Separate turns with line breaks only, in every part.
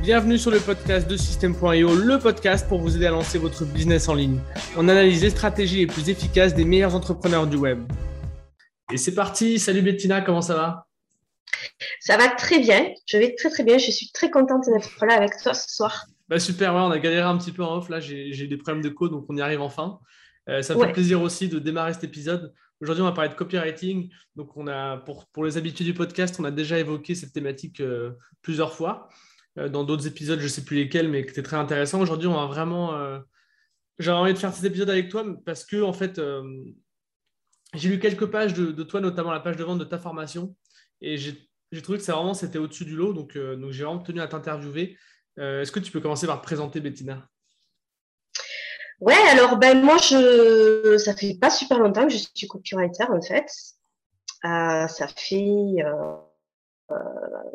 Bienvenue sur le podcast de System.io, le podcast pour vous aider à lancer votre business en ligne. On analyse les stratégies les plus efficaces des meilleurs entrepreneurs du web. Et c'est parti. Salut Bettina, comment ça va?
Ça va très bien. Je vais très très bien. Je suis très contente d'être là avec toi ce soir.
Bah super, on a galéré un petit peu en off. Là, j'ai des problèmes de code, donc on y arrive enfin. Euh, ça me fait plaisir aussi de démarrer cet épisode. Aujourd'hui, on va parler de copywriting. Donc, on a, pour, pour les habitudes du podcast, on a déjà évoqué cette thématique euh, plusieurs fois. Euh, dans d'autres épisodes, je ne sais plus lesquels, mais qui étaient très intéressants. Aujourd'hui, on va vraiment. J'ai envie de faire cet épisode avec toi parce que, en fait, j'ai lu quelques pages de, toi, notamment la page de vente de ta formation. Et j'ai trouvé que ça vraiment c'était au-dessus du lot. Donc, donc j'ai vraiment tenu à t'interviewer. Est-ce que tu peux commencer par te présenter, Bettina?
Ouais, alors ben moi je ça fait pas super longtemps que je suis copywriter en fait. Euh, ça fait euh, euh,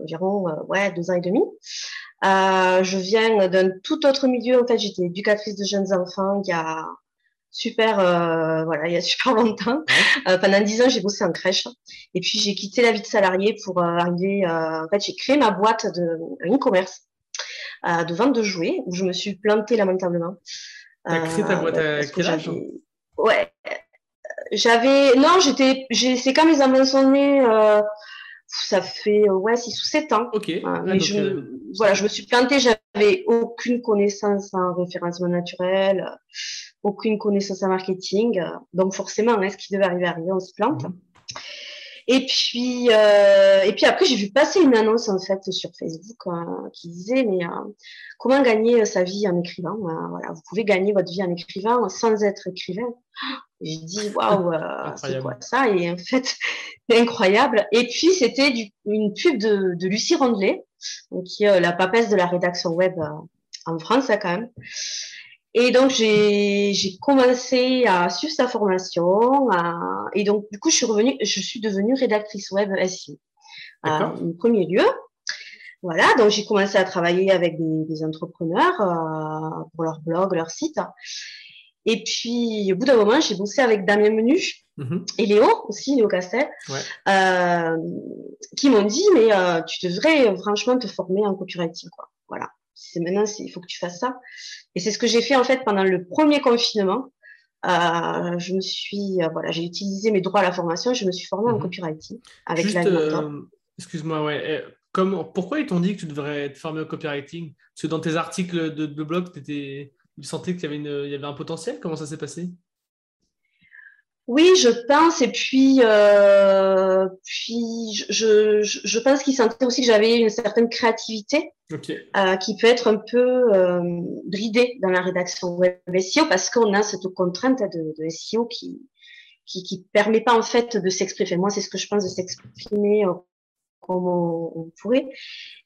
environ ouais deux ans et demi. je viens d'un tout autre milieu en fait. J'étais éducatrice de jeunes enfants il y a super voilà il y a super longtemps. pendant dix ans j'ai bossé en crèche et puis j'ai quitté la vie de salarié pour arriver. en fait j'ai créé ma boîte de e-commerce de vente de jouets où je me suis plantée lamentablement.
T'as créé ta boîte à quel âge
Ouais. J'avais. Non, j'étais. C'est quand mes enfants sont nés. Euh, ça fait ouais 6 ou 7 ans.
Ok.
mais je, euh, voilà, je me suis plantée, j'avais aucune connaissance en référencement naturel, aucune connaissance en marketing. Donc forcément, hein, ce qui devait arriver arriver, on se plante. Et puis, euh, et puis après, j'ai vu passer une annonce en fait sur Facebook euh, qui disait mais euh, comment gagner sa vie en écrivant? Voilà, vous pouvez gagner votre vie en écrivant sans être écrivain. J'ai dit waouh, c'est quoi ça? Et en fait, c'est incroyable. Et puis c'était une pub de, de Lucie Rondelet, qui est la papesse de la rédaction web en France hein, quand même. Et donc, j'ai commencé à suivre sa formation. et donc, du coup, je suis revenue, je suis devenue rédactrice web SEO. En premier lieu. Voilà, donc j'ai commencé à travailler avec des, entrepreneurs euh, pour leur blog, leur site. Et puis, au bout d'un moment, j'ai bossé avec Damien Menu mm-hmm. et Léo aussi, Léo Castel, euh, qui m'ont dit, mais euh, tu devrais franchement te former en copywriting. Quoi. Voilà c'est maintenant, il faut que tu fasses ça. Et c'est ce que j'ai fait en fait pendant le premier confinement. Euh, je me suis, euh, voilà, j'ai utilisé mes droits à la formation. Je me suis formée en mhm. copywriting avec
Juste, euh, Excuse-moi, ouais. Comme, pourquoi ils t'ont dit que tu devrais être formé au copywriting? Parce que dans tes articles de, blog, tu sentais qu'il y avait, une, il y avait un potentiel. Comment ça s'est passé?
Oui, je pense. Et puis, euh, puis je, je, je pense qu'il sentait aussi que j'avais une certaine créativité euh, qui peut être un peu euh, bridée dans la rédaction web SEO parce qu'on a cette contrainte de, de SEO qui qui, qui permet pas en fait de s'exprimer. Moi, c'est ce que je pense de s'exprimer comme on, pourrait,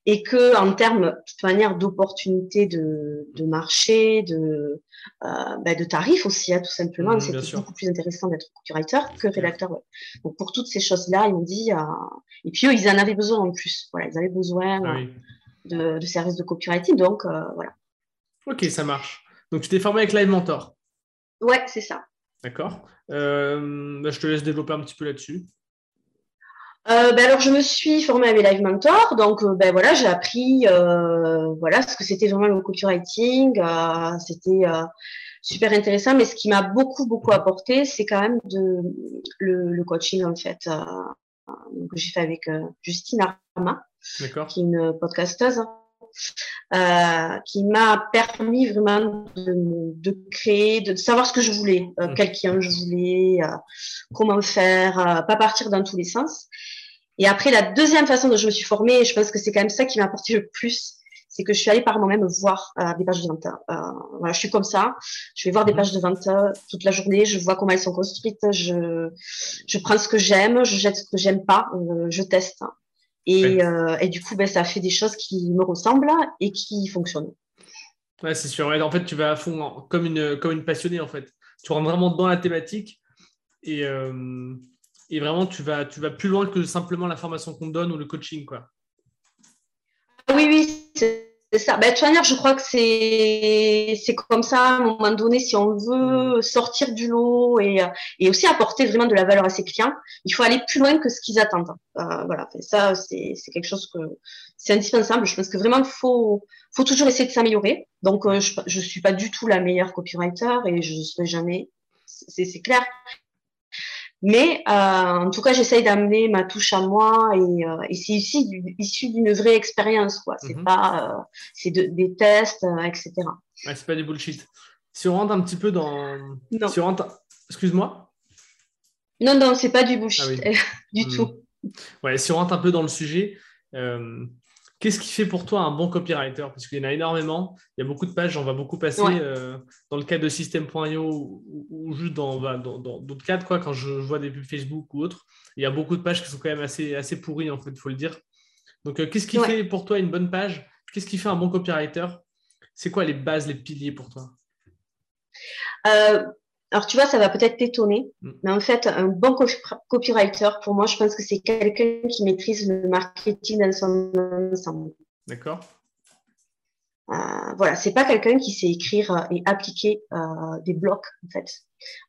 et que en termes, de toute manière, d'opportunités de, de, marché, de, euh, ben, de tarifs aussi, hein, tout simplement, mmh, c'est beaucoup plus intéressant d'être copywriter que rédacteur web. Donc pour toutes ces choses-là, ils m'ont dit, euh, et puis eux, ils en avaient besoin en plus. Voilà, ils avaient besoin ah de, de, services de copywriting, donc euh, voilà.
Ok, ça marche. Donc tu t'es formé avec Live Mentor.
Ouais, c'est ça.
D'accord. Euh, ben, je te laisse développer un petit peu là-dessus.
Euh, ben alors je me suis formée avec Live Mentor, donc euh, ben voilà j'ai appris euh, voilà ce que c'était vraiment le copywriting, euh, c'était euh, super intéressant, mais ce qui m'a beaucoup beaucoup apporté c'est quand même de le, le coaching en fait que j'ai fait avec Justine Arma, qui est une podcasteuse. Qui m'a permis vraiment de, de, créer, de savoir ce que je voulais, euh, mmh. quel client je voulais, comment faire, pas partir dans tous les sens. Et après, la deuxième façon dont je me suis formée, je pense que c'est quand même ça qui m'a apporté le plus, c'est que je suis allée par moi-même voir euh, des pages de vente. Euh, voilà, je suis comme ça. Je vais voir des mhm. pages de vente euh, toute la journée. Je vois comment elles sont construites. Je, je prends ce que j'aime, je jette ce que j'aime pas, euh, je teste. Et, euh, et, du coup, ben, ça fait des choses qui me ressemblent et qui fonctionnent.
Ouais, c'est sûr. en fait, tu vas à fond comme une, comme une passionnée. En fait, tu rentres vraiment dans la thématique et et vraiment tu vas, tu vas plus loin que simplement la formation qu'on donne ou le coaching. Quoi.
Oui, oui, C'est ça. Ben, de toute manière, je crois que c'est c'est comme ça. À un moment donné, si on veut sortir du lot et, et aussi apporter vraiment de la valeur à ses clients, il faut aller plus loin que ce qu'ils attendent. Euh, voilà. ça, c'est c'est quelque chose que c'est indispensable. Je pense que vraiment, il faut faut toujours essayer de s'améliorer. Donc, euh, je je suis pas du tout la meilleure copywriter et je ne serai jamais. C'est c'est clair. Mais euh, en tout cas, j'essaye d'amener ma touche à moi et, euh, et c'est ici issu d'une vraie expérience. quoi. C'est mhm. pas, euh, c'est de, des tests, euh, etc.
Ouais, c'est pas du bullshit. Si on rentre un petit peu dans, non. si on rentre, excuse-moi?
Non, non, c'est pas du bullshit ah du hmm. tout.
Ouais, si on rentre un peu dans le sujet, Qu'est-ce qui fait pour toi un bon copywriter? Parce qu'il y en a énormément, il y a beaucoup de pages, j'en vois beaucoup passer euh, dans le cadre de System.io ou, ou, juste dans, d'autres cadres, quoi, quand je, vois des pubs Facebook ou autres. Il y a beaucoup de pages qui sont quand même assez, assez pourries, en fait, il faut le dire. Donc, euh, qu'est-ce qui fait pour toi une bonne page? Qu'est-ce qui fait un bon copywriter? C'est quoi les bases, les piliers pour toi?
Euh, alors, tu vois, ça va peut-être t'étonner, mm. mais en fait, un bon copywriter, pour moi, je pense que c'est quelqu'un qui maîtrise le marketing dans son ensemble.
D'accord.
Euh, voilà, c'est pas quelqu'un qui sait écrire euh, et appliquer euh, des blocs, en fait.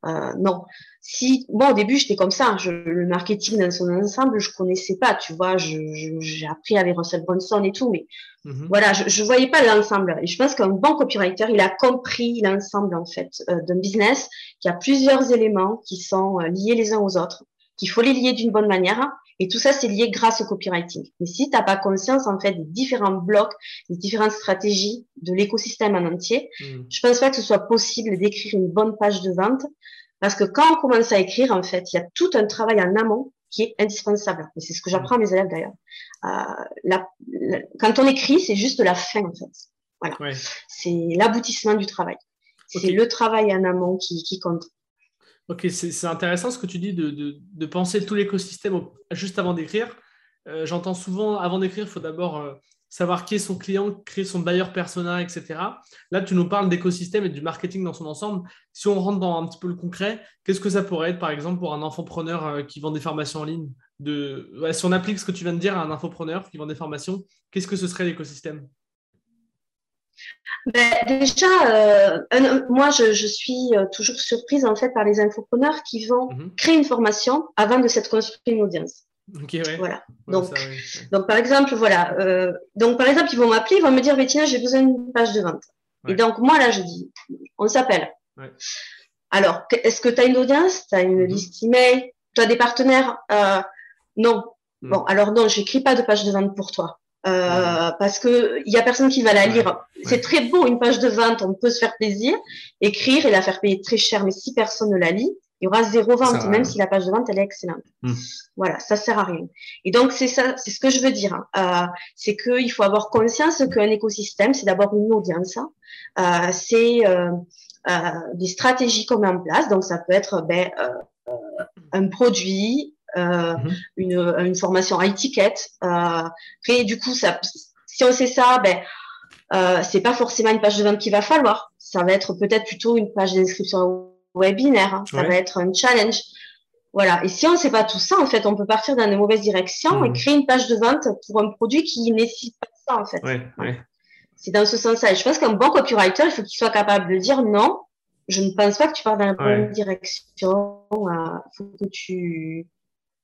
Euh, non. Si, moi, au début, j'étais comme ça. Je, le marketing dans son ensemble, je connaissais pas, tu vois. J'ai appris avec Russell Brunson et tout, mais mhm. voilà, je, je voyais pas l'ensemble. Et je pense qu'un bon copywriter, il a compris l'ensemble, en fait, euh, d'un business qui a plusieurs éléments qui sont euh, liés les uns aux autres, qu'il faut les lier d'une bonne manière. Et tout ça, c'est lié grâce au copywriting. Mais si tu n'as pas conscience, en fait, des différents blocs, des différentes stratégies de l'écosystème en entier, mm. je pense pas que ce soit possible d'écrire une bonne page de vente. Parce que quand on commence à écrire, en fait, il y a tout un travail en amont qui est indispensable. Et c'est ce que j'apprends à mes élèves d'ailleurs. Euh, quand on écrit, c'est juste la fin, en fait. Voilà. C'est l'aboutissement du travail. C'est le travail en amont qui, qui compte.
Ok, c'est intéressant ce que tu dis de, penser tout l'écosystème juste avant d'écrire. Euh, j'entends souvent, avant d'écrire, il faut d'abord euh, savoir qui est son client, créer son buyer persona, etc. Là, tu nous parles d'écosystème et du marketing dans son ensemble. Si on rentre dans un petit peu le concret, qu'est-ce que ça pourrait être, par exemple, pour un infopreneur euh, qui vend des formations en ligne. Si on applique ce que tu viens de dire à un infopreneur qui vend des formations, qu'est-ce que ce serait l'écosystème?
Ben, déjà, euh, moi, je, je, suis euh, toujours surprise en fait par les infopreneurs qui vont mhm. créer une formation avant de s'être construit une audience.
Okay, ouais.
Voilà. donc, donc, par exemple, voilà. Euh, donc, par exemple, ils vont m'appeler, ils vont me dire, Bettina, j'ai besoin d'une page de vente. Et donc, moi, là, je dis, on s'appelle. Alors, est-ce que tu as une audience? Tu as une mhm. liste email? Tu as des partenaires? Euh, Non. Mhm. Bon, alors non, j'écris pas de page de vente pour toi. Euh, parce que il y a personne qui va la lire. C'est très beau une page de vente, on peut se faire plaisir, écrire et la faire payer très cher, mais si personne ne la lit, il y aura zéro vente, même si la page de vente elle est excellente. Hmm. Voilà, ça sert à rien. Et donc c'est ça, c'est ce que je veux dire. Hein. Euh, c'est qu'il faut avoir conscience qu'un écosystème, c'est d'abord une audience, hein. euh, c'est euh, euh, des stratégies qu'on met en place. Donc ça peut être ben, euh, un produit, euh, mhm. une, une, formation à étiquette. Euh, et du coup, ça, si on sait ça, ben, euh, c'est pas forcément une page de vente qu'il va falloir. Ça va être peut-être plutôt une page d'inscription webinaire. Hein. Ça va être un challenge. Voilà. Et si on ne sait pas tout ça, en fait, on peut partir dans de mauvaises directions et mhm. créer une page de vente pour un produit qui nécessite pas ça, en fait.
Ouais,
C'est dans ce sens-là. Je pense qu'un bon copywriter, il faut qu'il soit capable de dire non, je ne pense pas que tu pars dans la bonne direction. Il faut que tu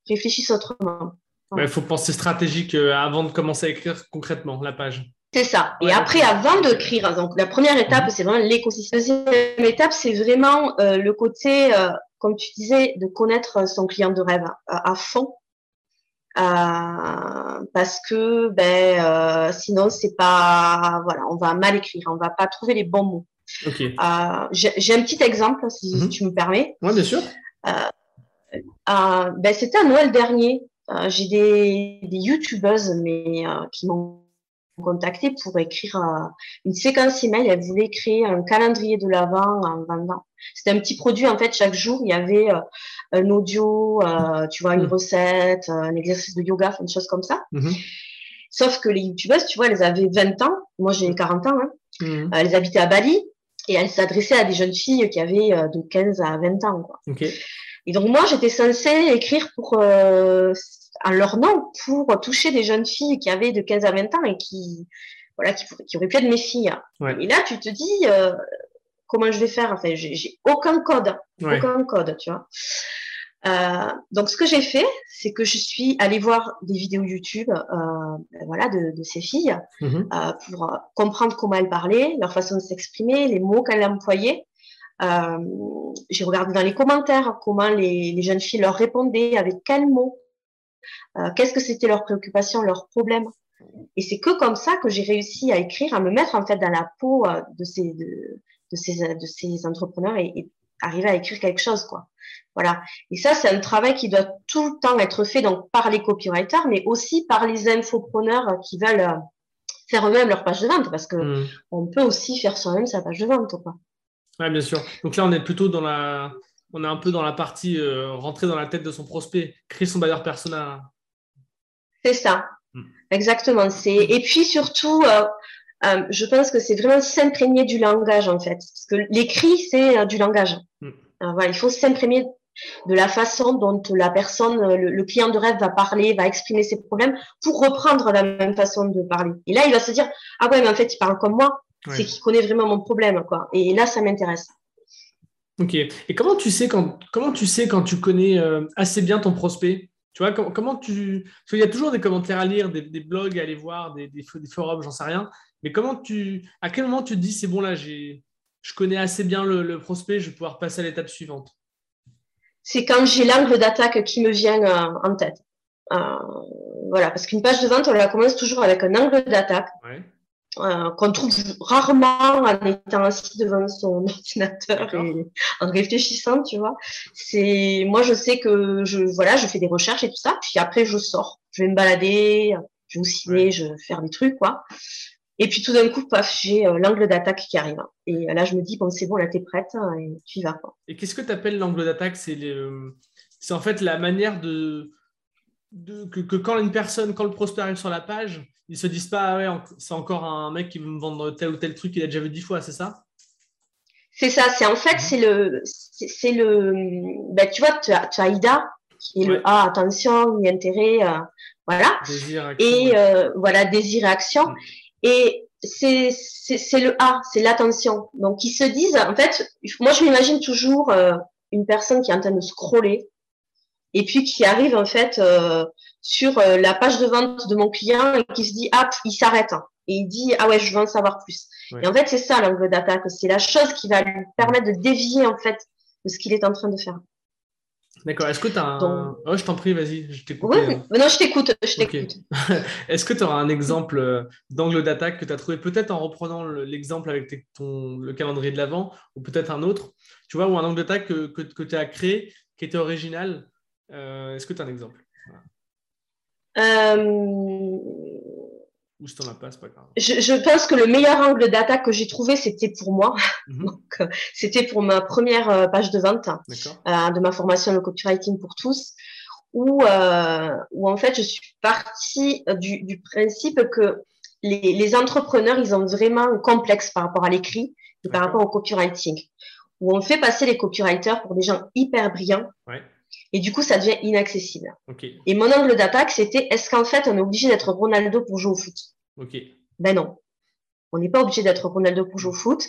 réfléchissent autrement.
Il faut penser stratégique euh, avant de commencer à écrire concrètement la page.
C'est ça. Et après, avant d'écrire, donc la première étape, mhm. c'est vraiment l'écosystème. La deuxième étape, c'est vraiment euh, le côté, euh, comme tu disais, de connaître son client de rêve à fond. parce que ben sinon c'est pas voilà on va mal écrire on va pas trouver les bons mots
okay.
j'ai un petit exemple si, mhm. tu me permets
oui bien sûr
euh, ben, C'était à Noël dernier. Euh, j'ai des, des youtubeuses mais, euh, qui m'ont contacté pour écrire une séquence email. Elles voulaient créer un calendrier de l'avant en vendant. C'était un petit produit, en fait, chaque jour, il y avait un audio, tu vois, une mmh. recette, un exercice de yoga, une chose comme ça. Mmh. Sauf que les youtubeuses, tu vois, elles avaient 20 ans. Moi, j'ai 40 ans. Hein. Mmh. elles habitaient à Bali et elles s'adressaient à des jeunes filles qui avaient de 15 à 20 ans. Quoi. Et donc moi, j'étais censée écrire pour euh, leur nom pour toucher des jeunes filles qui avaient de 15 à 20 ans et qui voilà, qui, qui auraient pu être mes filles. Et là, tu te dis, comment je vais faire? Enfin, j'ai aucun code, aucun code, tu vois. Euh, donc, ce que j'ai fait, c'est que je suis allée voir des vidéos YouTube, euh, voilà, de, de, ces filles, mhm. euh, pour comprendre comment elles parlaient, leur façon de s'exprimer, les mots qu'elles employaient. Euh, j'ai regardé dans les commentaires comment les, les, jeunes filles leur répondaient, avec quels mots, euh, qu'est-ce que c'était leurs préoccupations, leurs problèmes. Et c'est que comme ça que j'ai réussi à écrire, à me mettre en fait dans la peau de ces, de, de ces, de ces entrepreneurs et, et arriver à écrire quelque chose, quoi. Voilà. Et ça, c'est un travail qui doit tout le temps être fait donc par les copywriters, mais aussi par les infopreneurs qui veulent euh, faire eux-mêmes leur page de vente, parce que hmm. on peut aussi faire soi-même sa page de vente, quoi.
Ouais, bien sûr. Donc là, on est plutôt dans la, on est un peu dans la partie euh, rentrer dans la tête de son prospect, créer son bailleur persona.
C'est ça. Hmm. Exactement. C'est et puis surtout. Euh, je pense que c'est vraiment s'imprégner du langage en fait, parce que l'écrit c'est du langage. Hmm. voilà, il faut s'imprégner de la façon dont la personne, le, client de rêve va parler, va exprimer ses problèmes pour reprendre la même façon de parler. Et là, il va se dire, ah ouais, mais en fait, il parle comme moi. C'est qu'il connaît vraiment mon problème, quoi. Et là, ça m'intéresse.
Ok. Et comment tu sais quand, comment tu sais quand tu connais euh, assez bien ton prospect? Tu vois, comment, tu. Parce qu'il y a toujours des commentaires à lire, des, blogs à aller voir, des, des, forums, j'en sais rien. Mais comment tu. À quel moment tu te dis, c'est bon, là, je connais assez bien le prospect, je vais pouvoir passer à l'étape suivante?
C'est quand j'ai l'angle d'attaque qui me vient euh, en tête. Euh, voilà, parce qu'une page de vente, on la commence toujours avec un angle d'attaque euh, qu'on trouve rarement en étant assis devant son ordinateur et en réfléchissant, tu vois. C'est moi, je sais que je voilà, je fais des recherches et tout ça, puis après je sors, je vais me balader, je vais au ciné, je vais faire des trucs, quoi. Et puis tout d'un coup, paf, j'ai euh, l'angle d'attaque qui arrive. Et là, je me dis, bon, c'est bon, là, t'es prête hein, et tu y vas. Quoi.
Et qu'est-ce que tu appelles l'angle d'attaque? C'est en fait la manière de, de que, que, quand une personne, quand le prospect arrive sur la page, ils se disent pas, ah ouais, c'est encore un mec qui veut me vendre tel ou tel truc qu'il a déjà vu dix fois, c'est ça?
C'est ça. C'est en fait, c'est le, c'est le, ben, tu vois, tu as, tu as Ida qui est le A, attention, ni intérêt, euh, voilà. Désir, action, et euh, voilà, désir et action. Mm. Et c'est le A, c'est l'attention. Donc, ils se disent, en fait, moi, je m'imagine toujours euh, une personne qui est en train de scroller et puis qui arrive, en fait, euh, sur euh, la page de vente de mon client et qui se dit, ah, il s'arrête. Et il dit, ah ouais, je veux en savoir plus. Et en fait, c'est ça l'angle d'attaque. C'est la chose qui va lui permettre de dévier, en fait, de ce qu'il est en train de faire.
D'accord. Est-ce que tu as un. Oh, je t'en prie, vas-y, je t'écoute.
Oui, non, je t'écoute.
Est-ce que tu auras un exemple euh, d'angle d'attaque que tu as trouvé peut-être en reprenant l'exemple avec ton, le calendrier de l'avant ou peut-être un autre, tu vois, ou un angle d'attaque que, que, tu as créé qui était original euh, Est-ce que tu as un exemple?
Euh
je
Je, pense que le meilleur angle d'attaque que j'ai trouvé, c'était pour moi. Mhm. Euh, c'était pour ma première euh, page de vente euh, de ma formation le copywriting pour tous, où, où en fait je suis partie du, principe que les, entrepreneurs, ils ont vraiment un complexe par rapport à l'écrit et par rapport au copywriting, où on fait passer les copywriters pour des gens hyper brillants. Et du coup, ça devient inaccessible. Et mon angle d'attaque, c'était est-ce qu'en fait, on est obligé d'être Ronaldo pour jouer au foot? Ben non. On n'est pas obligé d'être Ronaldo pour jouer au foot.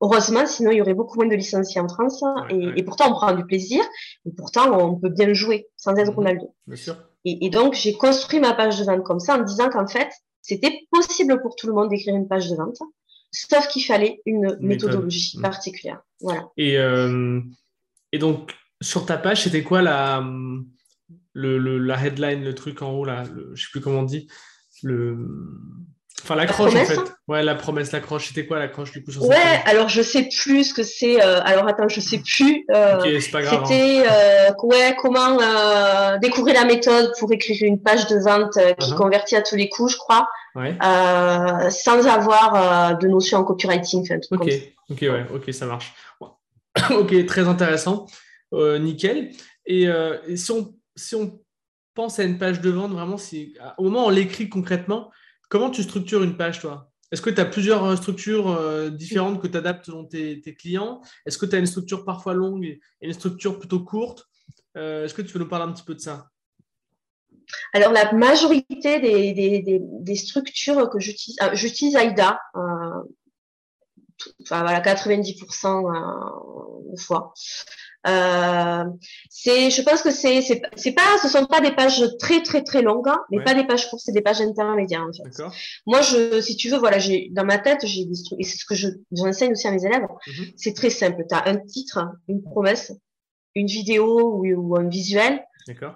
Heureusement, sinon il y aurait beaucoup moins de licenciés en France. et, pourtant, on prend du plaisir. Et pourtant, on peut bien jouer sans être mhm. Ronaldo.
Bien sûr.
Et, donc, j'ai construit ma page de vente comme ça en me disant qu'en fait, c'était possible pour tout le monde d'écrire une page de vente, sauf qu'il fallait une méthodologie mhm. particulière. Voilà.
Et, euh, et donc, sur ta page, c'était quoi la, le, la headline, le truc en haut, là, je ne sais plus comment on dit, le... Enfin, l'accroche, en fait. Ouais, la promesse, l'accroche. C'était quoi l'accroche, du coup sur
Ouais, alors je sais plus ce que c'est. Euh, alors attends, je sais plus.
Euh, ok, c'est pas grave.
C'était
hein.
euh, ouais, comment euh, découvrir la méthode pour écrire une page de vente qui uh-huh. convertit à tous les coups, je crois. Ouais. sans avoir de notion en copywriting.
ok, ok, ouais, ok, ça marche. ok, très intéressant. Euh, nickel. Et, euh, si, on, si on pense à une page de vente, vraiment, au moment où on l'écrit concrètement, comment tu structures une page, toi? Est-ce que tu as plusieurs euh, structures différentes que tu adaptes selon tes, clients? Est-ce que tu as une structure parfois longue et une structure plutôt courte? Est-ce que tu peux nous parler un petit peu de ça?
Alors, la majorité des, structures que j'utilise, j'utilise AIDA, enfin voilà, 90% euh, fois. Euh, c'est, je pense que c'est, c'est, c'est pas, ce sont pas des pages très très très longues, hein, mais pas des pages courtes, c'est des pages intermédiaires. En fait. Moi, je, si tu veux, voilà, j'ai dans ma tête, j'ai des et c'est ce que je, j'enseigne aussi à mes élèves. Mhm. C'est très simple. Tu as un titre, une promesse, une vidéo ou, ou un visuel,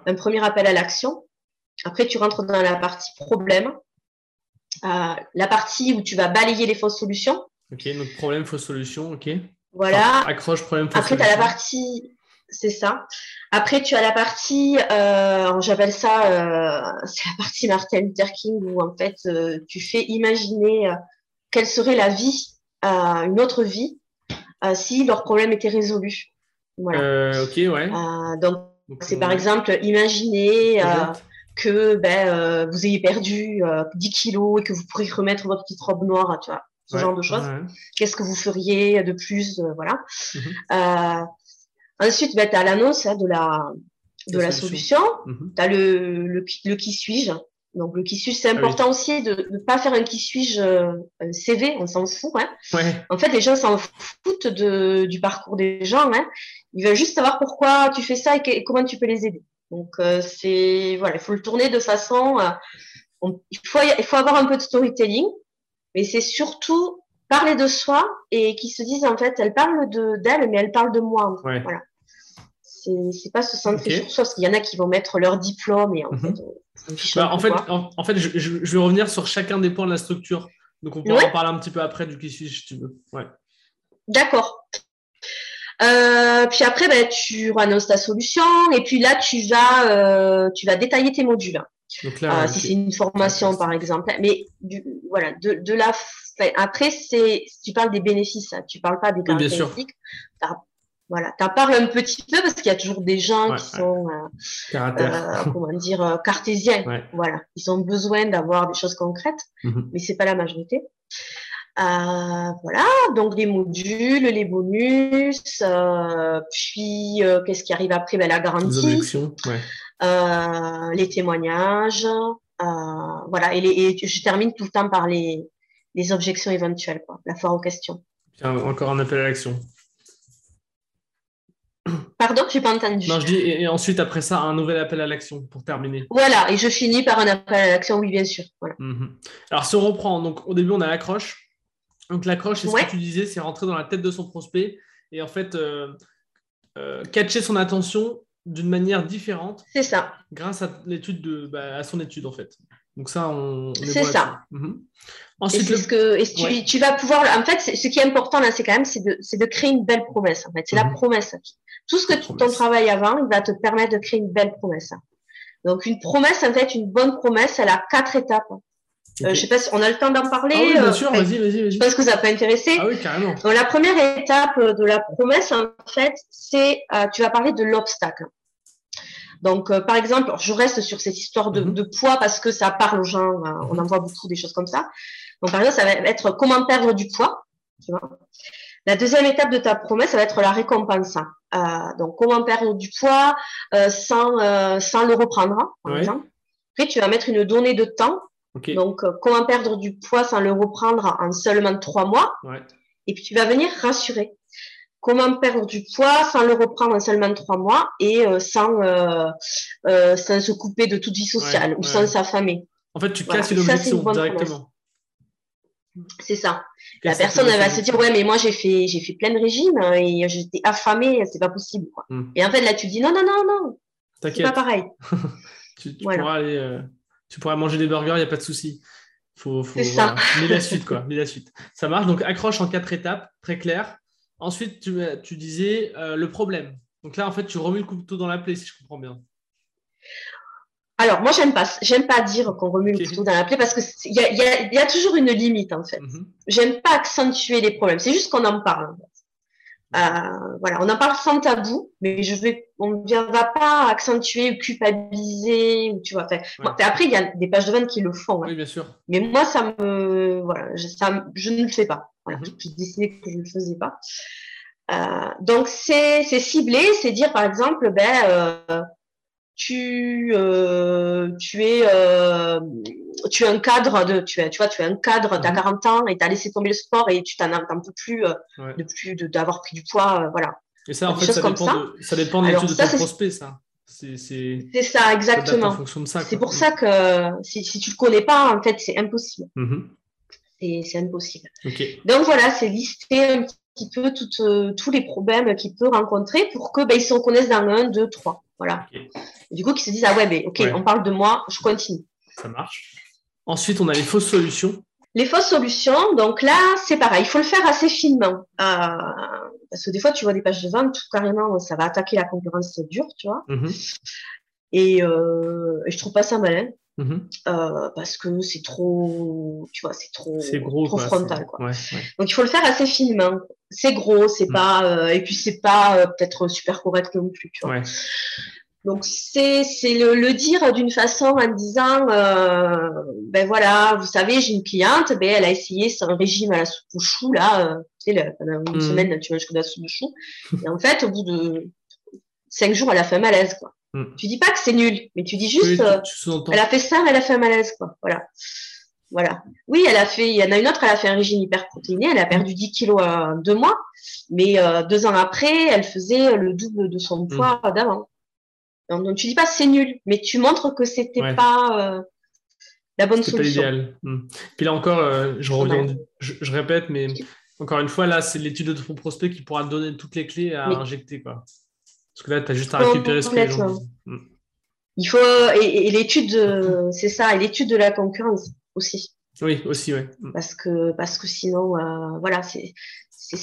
un premier appel à l'action. Après, tu rentres dans la partie problème, euh, la partie où tu vas balayer les fausses solutions.
Ok, donc problème, fausse solution, ok.
Voilà.
accroche, problème, fausse
Après, tu as la partie, c'est ça. Après, tu as la partie, euh, j'appelle ça, euh, c'est la partie Martin Luther King où en fait, euh, tu fais imaginer quelle serait la vie, une autre vie, si leur problème était résolu.
Voilà. ok, ouais.
donc, c'est par exemple, imaginer que ben, vous ayez perdu 10 kilos et que vous pourriez remettre votre petite robe noire, tu vois ce genre de choses. Qu'est-ce que vous feriez de plus euh, Voilà. Mhm. Euh, ensuite, ben, tu as l'annonce hein, de la, de la, solution. Mhm. Tu as le, le, qui suis-je. Donc, le qui suis-je, c'est ah important aussi de ne pas faire un qui suis-je euh, CV, on s'en fout. Hein. En fait, les gens s'en foutent de, du parcours des gens. Hein. Ils veulent juste savoir pourquoi tu fais ça et, comment tu peux les aider. Donc, c'est voilà, il faut le tourner de façon. il, faut, il faut avoir un peu de storytelling mais c'est surtout parler de soi et qui se disent en fait, elle parle de d'elle, mais elle parle de moi. Voilà. C'est pas se centrer sur soi, parce qu'il y en a qui vont mettre leur diplôme et en mhm.
fait, bah, en, fait en, fait, je, vais revenir sur chacun des points de la structure. Donc on pourra en parler un petit peu après du qui suis si tu veux. Ouais.
D'accord. Euh, puis après, ben, tu annonces ta solution et puis là, tu vas, euh, tu vas détailler tes modules. Donc là, euh, si c'est une formation, par exemple. Mais du, voilà, de, de la. Après, c'est tu parles des bénéfices, hein. tu parles pas des caractéristiques. voilà, tu en parles un petit peu parce qu'il y a toujours des gens qui sont, euh, euh, comment dire, cartésiens. Voilà, ils ont besoin d'avoir des choses concrètes, mm-hmm. mais c'est pas la majorité. voilà, donc les modules, les bonus, puis qu'est-ce qui arrive après? Ben, La garantie. Les objections, ouais. Euh, les témoignages, euh, voilà, et, je termine tout le temps par les, les objections éventuelles, quoi, la foire aux questions.
encore un appel à l'action.
Pardon, je n'ai pas entendu.
Non, je dis, et, ensuite, après ça, un nouvel appel à l'action pour terminer.
Voilà, et je finis par un appel à l'action, oui, bien sûr.
Mhm. Alors, si on reprend, donc au début, on a l'accroche. Donc, l'accroche, c'est ce que tu disais, c'est rentrer dans la tête de son prospect et en fait, euh, catcher son attention d'une manière différente.
C'est ça.
Grâce à l'étude de, bah, à son étude en fait. Donc ça, on.
c'est ça. Mhm. Ensuite, ce que, tu, vas pouvoir. En fait, ce qui est important là, c'est quand même, c'est de, de, créer une belle promesse. En fait, c'est la mhm. promesse. Tout ce que ton travail avant, il va te permettre de créer une belle promesse. Donc une promesse, en fait, une bonne promesse, elle a quatre étapes. Je Euh, je sais pas si on a le temps d'en parler. Ah
oui, bien euh, sûr, vas-y, vas-y, vas-y.
Je pense que ça peut intéresser.
Ah oui, carrément.
Donc, la première étape de la promesse, en fait, c'est euh, tu vas parler de l'obstacle. Donc, euh, par exemple, je reste sur cette histoire de, mhm. de, poids parce que ça parle aux gens. on en voit beaucoup des choses comme ça. Donc, par exemple, ça va être comment perdre du poids. Tu vois la deuxième étape de ta promesse, ça va être la récompense. Euh, donc, comment perdre du poids sans, sans le reprendre, par exemple. Après, tu vas mettre une donnée de temps donc, euh, comment perdre du poids sans le reprendre en seulement trois mois. Et puis, tu vas venir rassurer. Comment perdre du poids sans le reprendre en seulement trois mois et euh, sans, euh, sans se couper de toute vie sociale ou sans s'affamer.
En fait, tu casses voilà. l'objection directement.
C'est ça. La personne elle va se dire ouais mais moi j'ai fait j'ai fait plein de régimes et j'étais affamée c'est pas possible hmm. Et en fait là tu dis non non non non c'est pas pareil.
tu, pourras aller tu pourras manger des burgers, il n'y a pas de souci. Faut, faut, ça. Mais la suite, quoi. Mais la suite. Ça marche. Donc, accroche en quatre étapes, très clair. Ensuite, tu, disais euh, le problème. Donc là, en fait, tu remets le couteau dans la plaie, si je comprends bien.
Alors, moi, j'aime pas, j'aime pas dire qu'on remet le couteau dans la plaie parce qu'il y a, y, a, toujours une limite, en fait. Mhm. J'aime pas accentuer les problèmes. C'est juste qu'on en parle. Euh, voilà, on en parle sans tabou, mais je vais, on ne va pas accentuer, culpabiliser, tu vois. après, il y a des pages de vente qui le font.
Hein. Oui, bien sûr.
Mais moi, ça me, voilà, je, ça, je ne le fais pas. Voilà, mm J'ai décidé que je ne le faisais pas. Euh, donc, c'est ciblé, c'est dire, par exemple, ben, euh, tu, euh, tu es, euh, tu es un cadre de, tu, es, tu vois, tu es un cadre, tu as 40 ans et tu as laissé tomber le sport et tu t'en peux plus, euh, de plus d'avoir pris du poids, voilà.
Et ça, en fait, ça dépend, de, ça dépend, de de ton prospect, ça.
C'est ça, exactement. C'est pour ça que si, si tu le connais pas, en fait, c'est impossible. Mm-hmm. C'est impossible. Donc voilà, c'est lister un petit peu toutes, tous les problèmes qu'il peut rencontrer pour que ben, ils se reconnaissent dans un, deux, trois. Voilà. Du coup, qu'ils se disent Ah ouais, mais ok, on parle de moi, je continue.
Ça marche. Ensuite, on a les fausses solutions.
Les fausses solutions, donc là, c'est pareil, il faut le faire assez finement. Euh, parce que des fois, tu vois des pages de vente, tout carrément, ça va attaquer la concurrence dure, tu vois. Mhm. Et, euh, je trouve pas ça malin. Mhm. Euh, parce que c'est trop, tu vois, c'est trop,
gros,
trop frontal. Quoi. Donc il faut le faire assez finement. C'est gros, c'est mm. pas, euh, et puis c'est pas euh, peut-être super correct non plus. Tu vois. Donc c'est c'est le, le, dire d'une façon en disant ben voilà vous savez j'ai une cliente ben elle a essayé son régime à la soupe au chou là tu sais pendant une mm. semaine tu manges que de la soupe au chou et en fait au bout de cinq jours elle a fait un malaise quoi Mm. Tu dis pas que c'est nul, mais tu dis juste, euh, elle a fait ça, elle a fait un malaise, quoi. Voilà. Voilà. Oui, elle a fait, il y en a une autre, elle a fait un régime hyperprotéiné, elle a perdu 10 kilos en deux mois, mais euh, deux ans après, elle faisait le double de son mm. poids d'avant. Donc, tu dis pas c'est nul, mais tu montres que c'était pas euh, la bonne solution. Pas l'idéal.
Mm. Puis là encore, je reviens, je, répète, mais encore une fois, là, c'est l'étude de ton prospect qui pourra te donner toutes les clés à injecter, quoi. Parce que là, tu as juste à récupérer ce que les gens
mm. Il faut, et, l'étude, c'est ça, et l'étude de la concurrence aussi.
Oui, aussi, oui.
Mm. Parce que, parce que sinon, euh, voilà, c'est,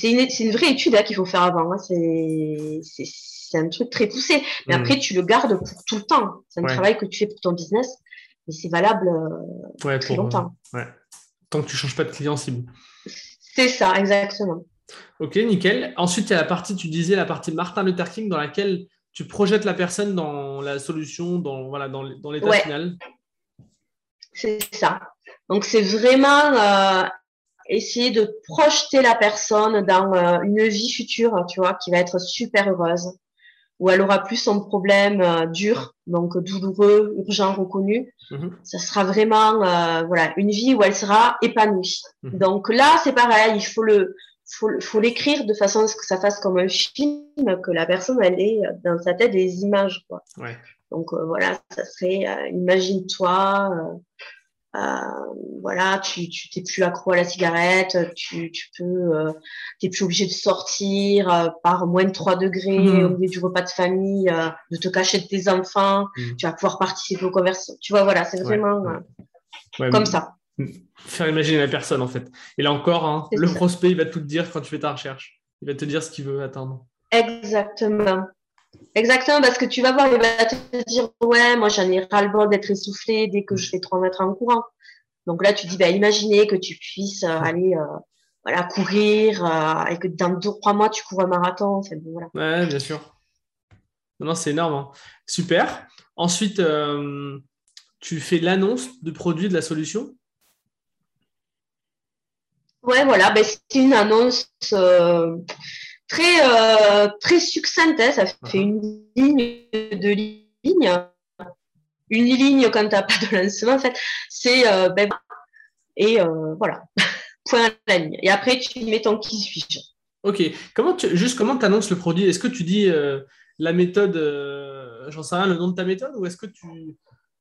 une, une, vraie étude hein, qu'il faut faire avant. Hein. C'est un truc très poussé. Mais mm. après, tu le gardes pour tout le temps. C'est un travail que tu fais pour ton business, mais c'est valable euh, très longtemps.
ouais. Tant que tu ne changes pas de client cible.
C'est ça, exactement.
Ok, nickel. Ensuite, il y a la partie, tu disais, la partie Martin Luther King dans laquelle tu projettes la personne dans la solution, dans voilà, dans, l'état final.
C'est ça. Donc, c'est vraiment euh, essayer de projeter la personne dans euh, une vie future, tu vois, qui va être super heureuse, où elle aura plus son problème euh, dur, donc douloureux, urgent, reconnu. Mhm. Ça sera vraiment voilà une vie où elle sera épanouie. Mhm. Donc là, c'est pareil, il faut le faut, faut l'écrire de façon à ce que ça fasse comme un film, que la personne elle ait dans sa tête des images. Quoi.
Ouais.
Donc euh, voilà, ça serait, euh, imagine-toi, euh, voilà, tu tu t'es plus accro à la cigarette, tu, tu peux, t'es plus obligé de sortir par moins de 3 degrés mmh. au milieu du repas de famille, de te cacher de tes enfants, mmh. tu vas pouvoir participer aux conversations. Tu vois, voilà, c'est vraiment comme ça
faire imaginer la personne en fait. Et là encore, hein, le prospect, il va tout te dire quand tu fais ta recherche. Il va te dire ce qu'il veut attendre.
Exactement. Exactement, parce que tu vas voir, il va te dire Ouais, moi j'en ai ras-le-bol d'être essoufflé dès que je fais 3 mètres en courant. Donc là, tu dis bah, Imaginez que tu puisses euh, aller euh, voilà, courir euh, et que dans 2-3 mois, tu cours un marathon. En fait, voilà.
Ouais, bien sûr. Non, c'est énorme. Hein. Super. Ensuite, tu fais l'annonce du produit, de la solution
Ouais, voilà, ben, c'est une annonce euh, très, euh, très succincte. Hein. ça fait uh-huh. une ligne de ligne. Une ligne quand tu n'as pas de lancement, en fait. C'est. Euh, ben, et voilà, point à la ligne. Et après, tu mets ton qui suis-je.
Ok. Comment tu, juste comment tu annonces le produit? Est-ce que tu dis la méthode, j'en sais rien, le nom de ta méthode? Ou est-ce que tu.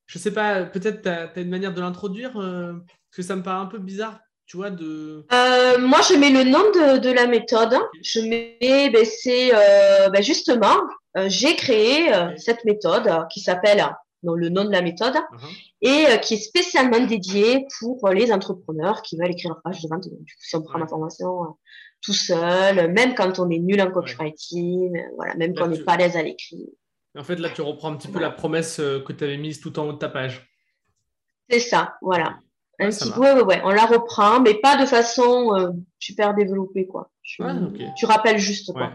Je sais pas, peut-être tu as, une manière de l'introduire Parce que ça me paraît un peu bizarre tu vois, de...
Euh, moi, je mets le nom de, la méthode. Je mets, ben, c'est euh, ben, justement, euh, j'ai créé cette méthode qui s'appelle, le nom de la méthode, uh-huh. et qui est spécialement dédiée pour les entrepreneurs qui veulent écrire leur page de vente. du coup, si on prend l'information tout seul, même quand on est nul en copywriting, voilà, même quand on n'est pas à l'aise à l'écrit.
En fait, là, tu reprends un petit peu la promesse que tu avais mise tout en haut de ta page.
C'est ça, voilà. Un petit... ouais, ouais, ouais, on la reprend, mais pas de façon euh, super développée, quoi. Tu, tu rappelles juste, quoi.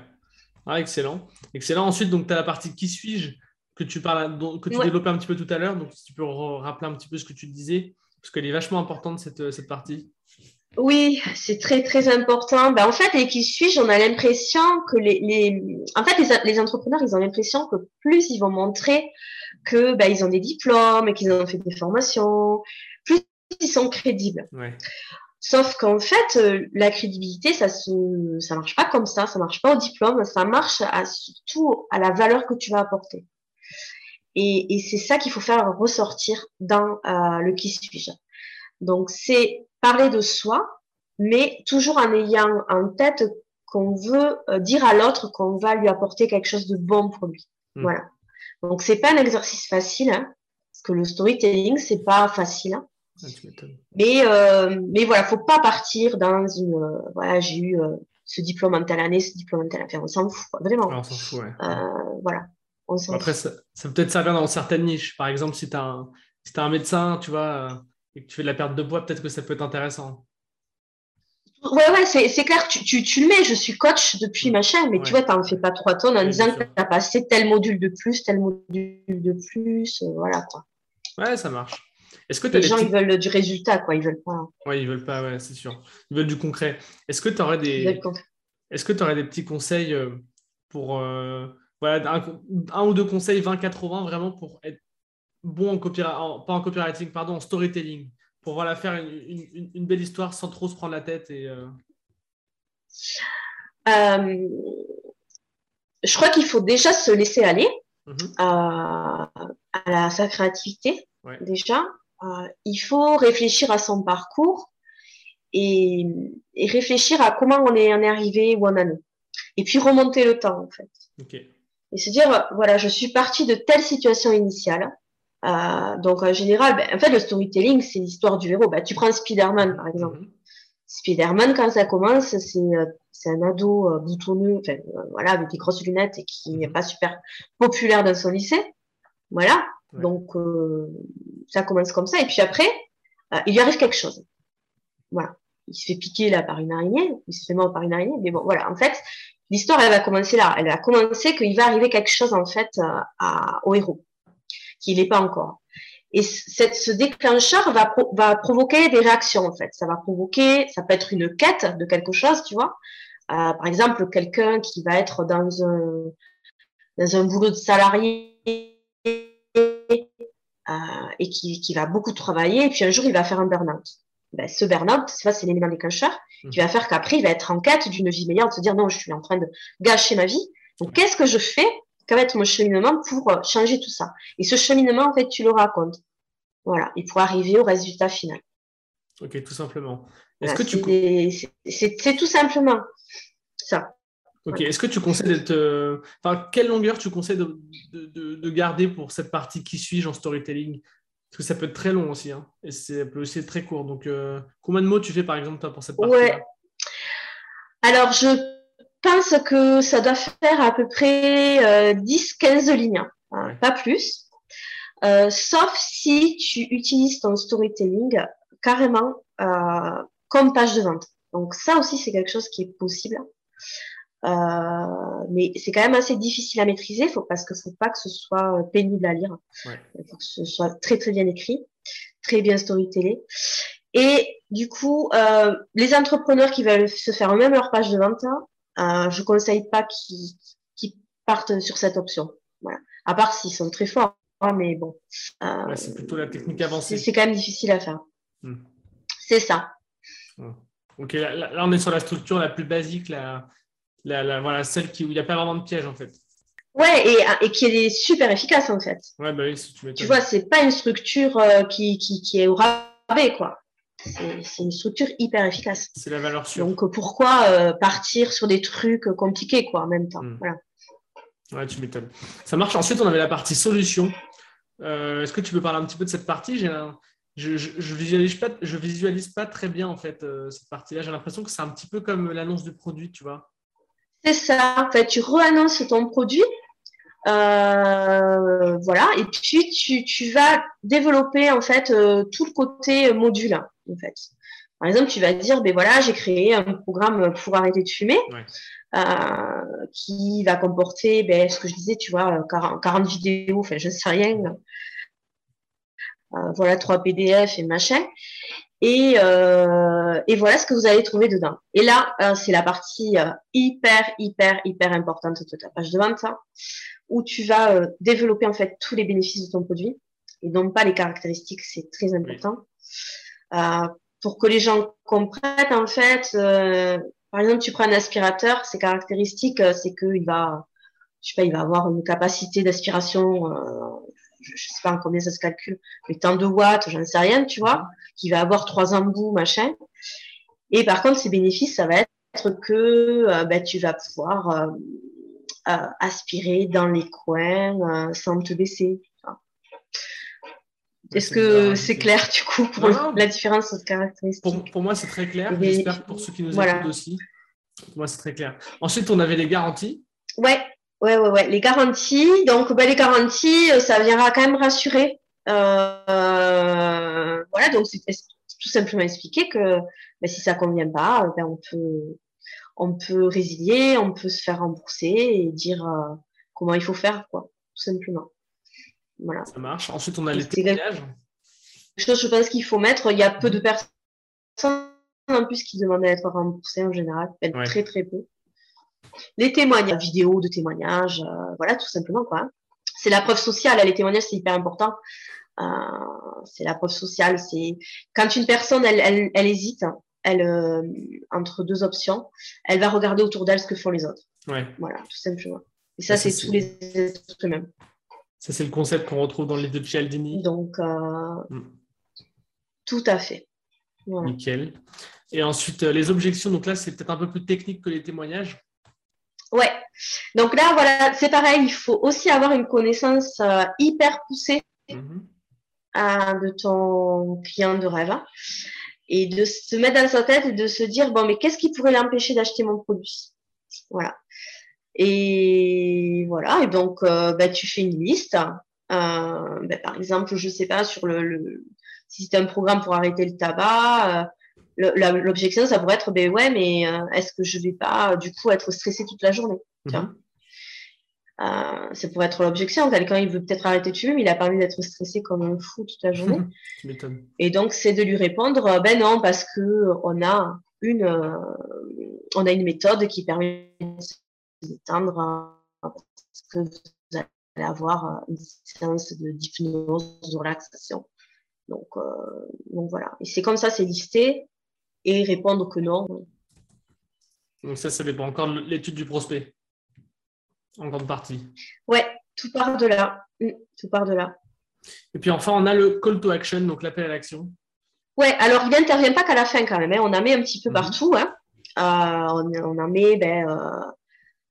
Ah, excellent. Excellent. Ensuite, donc, tu as la partie qui suis-je que tu, parles, que tu développais un petit peu tout à l'heure. Donc, si tu peux rappeler un petit peu ce que tu disais, parce qu'elle est vachement importante, cette, cette partie.
Oui, c'est très très important. Ben, en fait, et qui suis-je, on a l'impression que les, les, en fait, les, les, entrepreneurs, ils ont l'impression que plus ils vont montrer que ben, ils ont des diplômes et qu'ils ont fait des formations, sont crédibles. Sauf qu'en fait, euh, la crédibilité, ça ne ça marche pas comme ça, ça marche pas au diplôme, ça marche à, surtout à la valeur que tu vas apporter. Et, et c'est ça qu'il faut faire ressortir dans euh, le qui suis-je. Donc, c'est parler de soi, mais toujours en ayant en tête qu'on veut euh, dire à l'autre qu'on va lui apporter quelque chose de bon pour lui. Hmm. Voilà. Donc, c'est pas un exercice facile, hein, parce que le storytelling, c'est pas facile. Hein. Ah, mais, euh, mais voilà, faut pas partir dans une. Euh, voilà, j'ai eu euh, ce diplôme en telle année, ce diplôme en telle année. On s'en fout, vraiment.
on s'en fout, ouais.
voilà.
Après, ça, peut être servir dans certaines niches. Par exemple, si tu as, un, si un médecin, tu vois, et que tu fais de la perte de poids, peut-être que ça peut être intéressant.
Ouais, ouais, c'est clair, tu, tu, tu, le mets, je suis coach depuis ma chaîne, mais tu vois, tu n'en fais pas trois tonnes en disant que tu as passé tel module de plus, tel module de plus, voilà quoi.
Ouais, ça marche.
Est-ce que Les gens, ils veulent du résultat, quoi. Ils veulent pas.
Oui, ils veulent pas, ouais, c'est sûr. Ils veulent du concret. Est-ce que tu aurais des. Est-ce que tu aurais des petits conseils euh, pour. Euh, voilà, un, ou deux conseils 20-80 vraiment pour être bon en copywriting, pas en copywriting, pardon, en storytelling, pour voilà, faire une, une, belle histoire sans trop se prendre la tête et. Euh,
je crois qu'il faut déjà se laisser aller mhm. à, à, sa créativité, déjà. Euh, il faut réfléchir à son parcours et, réfléchir à comment on est, arrivé où on en est. Et puis remonter le temps, en fait. Et se dire, voilà, je suis partie de telle situation initiale. Euh, donc, en général, ben, en fait, le storytelling, c'est l'histoire du héros. Ben, tu prends Spider-Man, par exemple. Mm-hmm. Spider-Man, quand ça commence, c'est euh, un ado boutonneux, enfin, voilà, avec des grosses lunettes et qui n'est mm-hmm. pas super populaire dans son lycée. Voilà. Donc, euh, ça commence comme ça. Et puis après, euh, il lui arrive quelque chose. Voilà. Il se fait piquer là par une araignée, il se fait mort par une araignée. Mais bon, voilà. En fait, l'histoire, elle va commencer là. Elle va commencer qu'il va arriver quelque chose, en fait, euh, à, au héros, qu'il n'est pas encore. Et ce déclencheur va, va provoquer des réactions, en fait. Ça va provoquer, ça peut être une quête de quelque chose, tu vois. Euh, par exemple, quelqu'un qui va être dans un, dans un boulot de salarié et qui, qui, va beaucoup travailler, et puis un jour, il va faire un burn-out. Ben, ce burn-out, c'est l'élément déclencheur qui va faire qu'après, il va être en quête d'une vie meilleure, de se dire non, je suis en train de gâcher ma vie. Donc, qu'est-ce que je fais Quel va être mon cheminement pour euh, changer tout ça? Et ce cheminement, en fait, tu le racontes. Voilà, et pour arriver au résultat final.
Ok, tout simplement.
Est-ce que tu... C'est tout simplement ça.
Ok, est-ce que tu conseilles d'être. Euh, enfin, quelle longueur tu conseilles de, de, garder pour cette partie qui suis-je en storytelling? Parce que ça peut être très long aussi, hein, et ça peut aussi être très court. Donc, euh, combien de mots tu fais par exemple toi, pour cette partie Ouais.
Alors, je pense que ça doit faire à peu près 10-15 euh, lignes, hein, pas plus. sauf si tu utilises ton storytelling carrément comme page de vente. Donc, ça aussi, c'est quelque chose qui est possible. Euh, mais c'est quand même assez difficile à maîtriser faut, parce qu'il ne faut pas que ce soit euh, pénible à lire. Il faut que ce soit très très bien écrit, très bien storytellé. Et du coup, euh, les entrepreneurs qui veulent se faire eux-mêmes leur page de vente, euh, je conseille pas qu'ils partent sur cette option. Voilà. À part s'ils sont très forts, hein, mais bon.
Euh, c'est plutôt la technique avancée.
C'est quand même difficile à faire. Hmm. C'est ça.
Ok, là, là, on est sur la structure la plus basique, la, la, voilà, celle qui, où il n'y a pas vraiment de piège en fait.
Ouais, et, et, qui est super efficace en fait.
Ouais, bah oui, si tu
Tu vois, c'est pas une structure euh, qui, qui, qui, est au rabais, quoi. C'est une structure hyper efficace.
C'est la valeur sûre.
Donc pourquoi euh, partir sur des trucs compliqués, quoi, en même temps. Hmm. Voilà.
Ouais, tu m'étonnes. Ça marche. Ensuite, on avait la partie solution. Euh, est-ce que tu peux parler un petit peu de cette partie? Je, je, visualise pas, je visualise pas très bien en fait cette partie-là. J'ai l'impression que c'est un petit peu comme l'annonce du produit, tu vois.
C'est ça. En fait, tu reannonces ton produit. Euh, voilà. Et puis, tu, tu, vas développer, en fait, euh, tout le côté module, en fait. Par exemple, tu vas dire, ben voilà, j'ai créé un programme pour arrêter de fumer, euh, qui va comporter, ben, ce que je disais, tu vois, 40, 40 vidéos, enfin, je ne sais rien. Voilà, trois PDF et machin. Et, euh, et, voilà ce que vous allez trouver dedans. Et là, euh, c'est la partie euh, hyper, hyper, hyper importante de ta page de vente, hein, où tu vas développer en fait tous les bénéfices de ton produit et non pas les caractéristiques. C'est très important. pour que les gens comprennent, en fait, par exemple, tu prends un aspirateur, ses caractéristiques, c'est qu'il va, je sais pas, il va avoir une capacité d'aspiration je, ne sais pas en combien ça se calcule, mais tant de watts, j'en sais rien, tu vois, qui va avoir trois embouts, machin. Et par contre, ces bénéfices, ça va être que euh, ben, tu vas pouvoir euh, euh, aspirer dans les coins sans te baisser. Est-ce que c'est clair du coup pour la différence de caractéristiques?
Pour, moi, c'est très clair. J'espère que pour ceux qui nous écoutent aussi. Pour moi, c'est très clair. Ensuite, on avait les garanties.
Ouais, Ouais, ouais, ouais. Les garanties, donc ben, les garanties, euh, ça viendra quand même rassurer. Euh, voilà, donc c'est tout simplement expliquer que ben, si ça convient pas, ben, on peut on peut résilier, on peut se faire rembourser et dire euh, comment il faut faire, quoi, tout simplement.
Voilà. Ça marche. Ensuite, on a les témoignages.
Chose, je pense qu'il faut mettre. Il y a peu de personnes en plus qui demandent à être remboursées en général, très très peu les témoignages, vidéos de témoignages, euh, voilà, tout simplement, quoi. C'est la preuve sociale, les témoignages, c'est hyper important. Euh, c'est la preuve sociale, c'est quand une personne, elle, elle, hésite, elle, euh, entre deux options, elle va regarder autour d'elle ce que font les autres. Voilà, tout simplement. Et ça, c'est tous les êtres humains.
Ça, c'est le concept qu'on retrouve dans les deux de Cialdini.
Donc, mm. tout à fait.
Nickel. Et ensuite, les objections. Donc là, c'est peut-être un peu plus technique que les témoignages.
Ouais. Donc là, voilà, c'est pareil, il faut aussi avoir une connaissance euh, hyper poussée mhm. euh, de ton client de rêve hein, et de se mettre dans sa tête et de se dire, bon, mais qu'est-ce qui pourrait l'empêcher d'acheter mon produit? Voilà. Et voilà, et donc, euh, bah, tu fais une liste. Bah, par exemple, je sais pas, sur le, le si c'est un programme pour arrêter le tabac, l'objection, ça pourrait être, ben ouais, mais euh, est-ce que je vais pas, du coup, être stressé toute la journée mhm. euh, Ça pourrait être l'objection. Quelqu'un, il veut peut-être arrêter de fumer, mais il a pas envie d'être stressé comme un fou toute la journée. Et donc, c'est de lui répondre, ben non, parce que on a une, euh, on a une méthode qui permet d'éteindre parce que vous allez avoir une séance de d'hypnose, de relaxation. Donc, donc voilà. Et c'est comme ça, c'est listé et répondre que non.
Donc ça, ça dépend encore de l'étude du prospect, en grande partie.
Ouais, tout part de là. Mm, tout part de là.
Et puis enfin, on a le call to action, donc l'appel à l'action.
Ouais, alors il n'intervient pas qu'à la fin quand même. Hein. On en met un petit peu mhm. partout. Hein. Euh, on, en met ben, euh,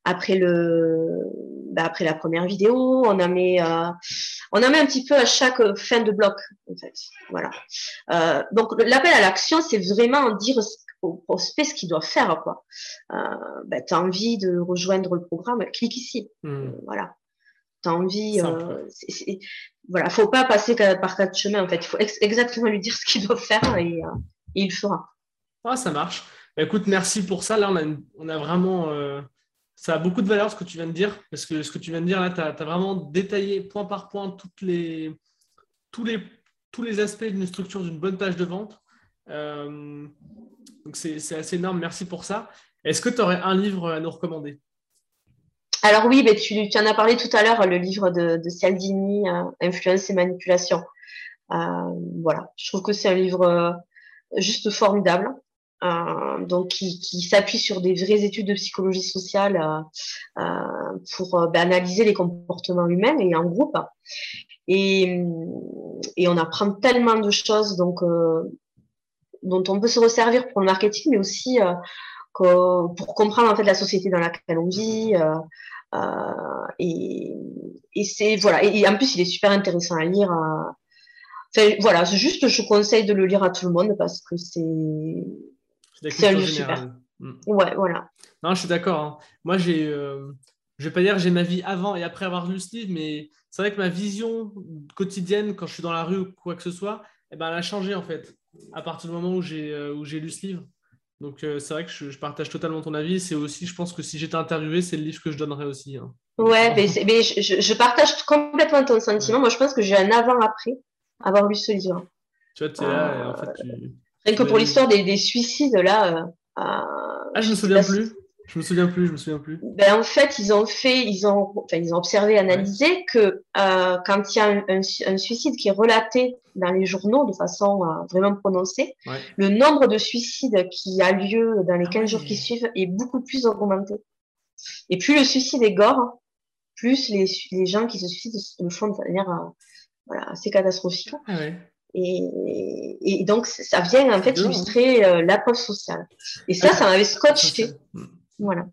après le bah, après la première vidéo, on a mis, euh, on a mis un petit peu à chaque fin de bloc, en fait. Voilà. Euh, donc, l'appel à l'action, c'est vraiment dire au prospect ce qu'il doit faire, quoi. Euh, bah, tu as envie de rejoindre le programme, clique ici. Hmm. voilà. Tu as envie. Euh, voilà, faut pas passer par quatre chemins, en fait. Il faut exactement lui dire ce qu'il doit faire et, il le fera.
Ah, ça marche. Bah, écoute, merci pour ça. Là, on a, on a vraiment ça a beaucoup de valeur ce que tu viens de dire, parce que ce que tu viens de dire là, tu as, vraiment détaillé point par point les, tous, les, tous les aspects d'une structure d'une bonne page de vente. Euh, donc c'est assez énorme, merci pour ça. Est-ce que tu aurais un livre à nous recommander?
Alors oui, mais tu, tu, en as parlé tout à l'heure, le livre de, de Cialdini, euh, Influence et manipulation. Euh, voilà, je trouve que c'est un livre juste formidable. Euh, donc qui, s'appuie sur des vraies études de psychologie sociale euh, euh pour euh, ben, analyser les comportements humains et en groupe. Et, on apprend tellement de choses donc dont on peut se resservir pour le marketing, mais aussi pour comprendre en fait la société dans laquelle on vit. et, c'est voilà. Et, en plus, il est super intéressant à lire. Enfin, voilà, juste, je conseille de le lire à tout le monde parce que c'est c'est super. Mm. Ouais, voilà.
Non, je suis d'accord. Hein. Moi, j'ai, euh, je vais pas dire j'ai ma vie avant et après avoir lu ce livre, mais c'est vrai que ma vision quotidienne quand je suis dans la rue ou quoi que ce soit, eh ben, elle a changé en fait à partir du moment où j'ai, euh, où j'ai lu ce livre. Donc euh, c'est vrai que je, partage totalement ton avis. C'est aussi, je pense que si j'étais interviewé, c'est le livre que je donnerais aussi. Hein.
Ouais, mais, mais je, je, partage complètement ton sentiment. Moi, je pense que j'ai un avant-après avoir lu ce livre.
Tu vois, tu es là et en fait, tu
Rien que pour l'histoire des, suicides, là.
ah, je me souviens plus. Je me souviens plus, je me souviens plus.
Ben, en fait, ils ont fait, ils ont, enfin, ils ont observé, analysé que euh, quand il y a un, suicide qui est relaté dans les journaux de façon euh, vraiment prononcée, le nombre de suicides qui a lieu dans les 15 ah jours qui suivent est beaucoup plus augmenté. Et plus le suicide est gore, plus les, les gens qui se suicident le font de manière euh, voilà, assez catastrophique. Ah et, et, donc, ça vient en fait hein. illustrer euh, la preuve sociale. Et ça, ça m'avait scotché. Voilà.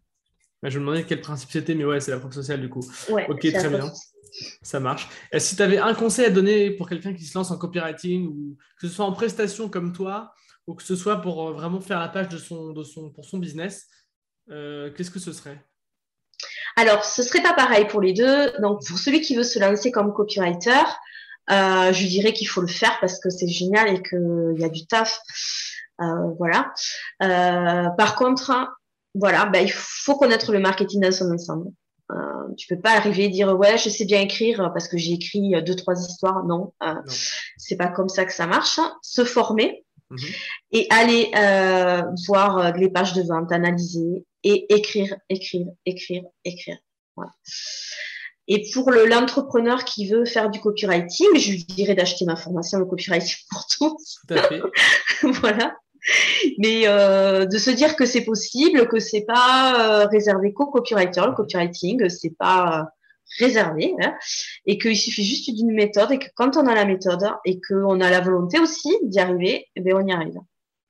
Bah, je me demandais quel principe c'était, mais ouais, c'est la preuve sociale du coup. ok, très bien. Ça marche. Et si tu avais un conseil à donner pour quelqu'un qui se lance en copywriting, ou que ce soit en prestation comme toi, ou que ce soit pour euh, vraiment faire la page de son, de son, pour son business, euh, qu'est-ce que ce serait?
Alors, ce serait pas pareil pour les deux. Donc, pour celui qui veut se lancer comme copywriter, euh, je dirais qu'il faut le faire parce que c'est génial et qu'il y a du taf. voilà. par contre, voilà, ben, il faut connaître le marketing dans son ensemble. Euh, tu peux pas arriver et dire ouais, je sais bien écrire parce que j'ai écrit deux trois histoires. Non, euh, c'est pas comme ça que ça marche. Se former mhm. et aller euh, voir euh, les pages de vente, analyser et écrire, écrire, écrire, écrire. Voilà. Et pour l'entrepreneur qui veut faire du copywriting, je lui dirais d'acheter ma formation le copywriting pour tous. Tout à fait. voilà mais euh, de se dire que c'est possible, que c'est pas euh, réservé qu'au copywriter, le copywriting, c'est pas euh, réservé, hein, et qu'il suffit juste d'une méthode, et que quand on a la méthode et qu'on a la volonté aussi d'y arriver, eh bien on y arrive.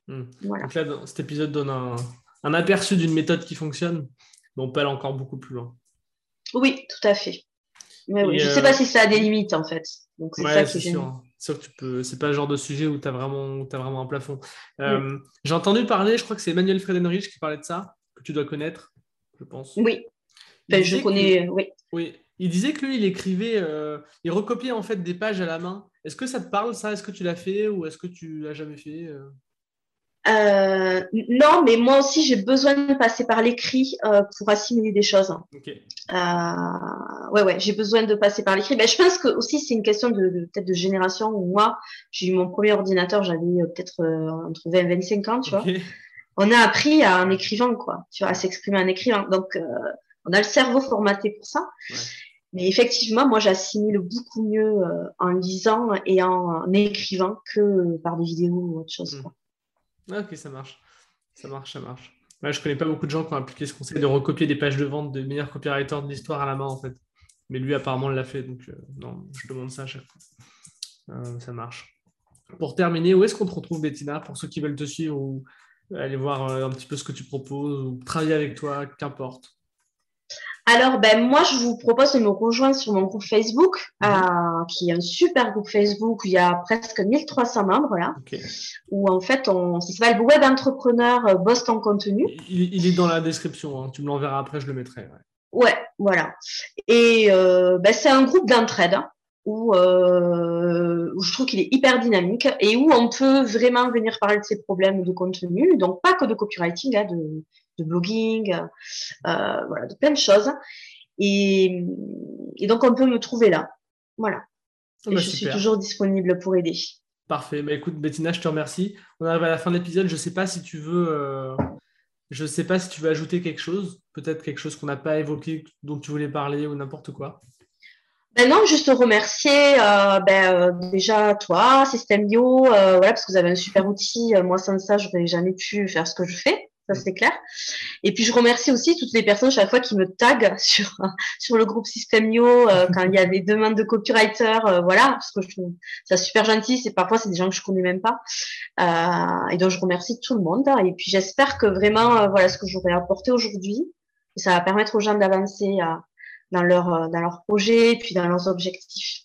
Hmm. Voilà. Donc là, cet épisode donne un, aperçu d'une méthode qui fonctionne, mais on peut aller encore beaucoup plus loin.
Oui, tout à fait. Mais oui, je ne sais pas si ça a des limites en fait.
Donc c'est ça qui sûr que tu peux. C'est pas le genre de sujet où tu as vraiment, as vraiment un plafond. Euh, j'ai entendu parler, je crois que c'est Emmanuel Fredenrich qui parlait de ça, que tu dois connaître, je pense.
Oui. je connais. Oui.
Oui. Il disait que lui, il écrivait, euh, il recopiait en fait des pages à la main. Est-ce que ça te parle ça? Est-ce que tu l'as fait ou est-ce que tu l'as jamais fait euh?
Euh, non, mais moi aussi, j'ai besoin de passer par l'écrit euh, pour assimiler des choses. Euh, ouais, ouais, j'ai besoin de passer par l'écrit. Ben, je pense que aussi c'est une question de, de peut-être de génération. Où moi, j'ai eu mon premier ordinateur, j'avais peut-être entre 20 et 25 ans, tu vois. On a appris à en écrivant, quoi, tu vois, à s'exprimer en écrivant. Donc, on a le cerveau formaté pour ça. Mais effectivement, moi, j'assimile beaucoup mieux en lisant et en, écrivant que par des vidéos ou autre chose. Hmm. Quoi.
Ah, ok, ça marche. Ça marche, ça marche. Je je connais pas beaucoup de gens qui ont appliqué ce conseil de recopier des pages de vente de meilleurs copywriters de l'histoire à la main, en fait. Mais lui, apparemment, l'a fait. Donc, euh, non, je demande ça à chaque fois. Euh, ça marche. Pour terminer, où est-ce qu'on te retrouve, Bettina, pour ceux qui veulent te suivre ou aller voir euh, un petit peu ce que tu proposes ou travailler avec toi, qu'importe?
Alors, ben, moi, je vous propose de me rejoindre sur mon groupe Facebook, mhm. euh, qui est un super groupe Facebook où il y a presque 1300 membres, là. Où, en fait, on, ça s'appelle Web Entrepreneur euh, Boss ton contenu.
Il, est dans la description. Hein. Tu me l'enverras après, je le mettrai.
Ouais, voilà. Et euh, ben, c'est un groupe d'entraide hein, où, où, je trouve qu'il est hyper dynamique et où on peut vraiment venir parler de ses problèmes de contenu. Donc, pas que de copywriting, hein, de de blogging, euh, voilà, de plein de choses. Et, donc, on peut me trouver là. Voilà. Ah bah, je suis toujours disponible pour aider.
Parfait. Bah, écoute, Bettina, je te remercie. On arrive à la fin de l'épisode. Je ne sais pas si tu veux. Euh, je sais pas si tu veux ajouter quelque chose, peut-être quelque chose qu'on n'a pas évoqué, dont tu voulais parler ou n'importe quoi.
Ben non, juste remercier euh, ben, déjà toi, Systemio, voilà, parce que vous avez un super outil. Moi, sans ça, je n'aurais jamais pu faire ce que je fais ça c'est clair. Et puis je remercie aussi toutes les personnes chaque fois qui me taguent sur sur le groupe Systemio euh, quand il y a des demandes de copywriter, euh, voilà, parce que je trouve ça super gentil. C'est parfois c'est des gens que je connais même pas, euh, et donc je remercie tout le monde. Et puis j'espère que vraiment voilà ce que j'aurais apporté aujourd'hui, ça va permettre aux gens d'avancer dans leur dans leur projet et puis dans leurs objectifs.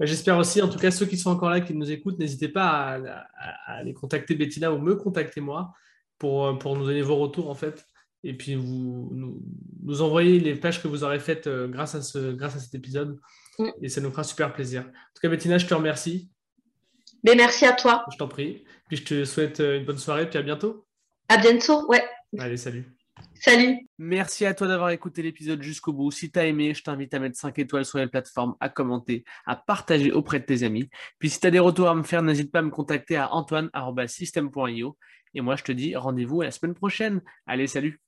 Bah, j'espère aussi, en tout cas, ceux qui sont encore là, qui nous écoutent, n'hésitez pas à, à, à, aller contacter Bettina ou me contacter moi. Euh, pour, nous donner vos retours en fait. Et puis vous nous, envoyez les pages que vous aurez faites euh, grâce à, ce, grâce à cet épisode. Mm. Et ça nous fera super plaisir. En tout cas, Bettina, je te remercie.
Mais merci à toi.
Je t'en prie. Puis je te souhaite euh, une bonne soirée, puis à bientôt.
À bientôt, ouais.
Allez, salut.
Salut.
Merci à toi d'avoir écouté l'épisode jusqu'au bout. Si t'as aimé, je t'invite à mettre 5 étoiles sur les plateformes, à commenter, à partager auprès de tes amis. Puis si t'as des retours à me faire, n'hésite pas à me contacter à antoine.system.io. Et moi, je te dis rendez-vous à la semaine prochaine. Allez, salut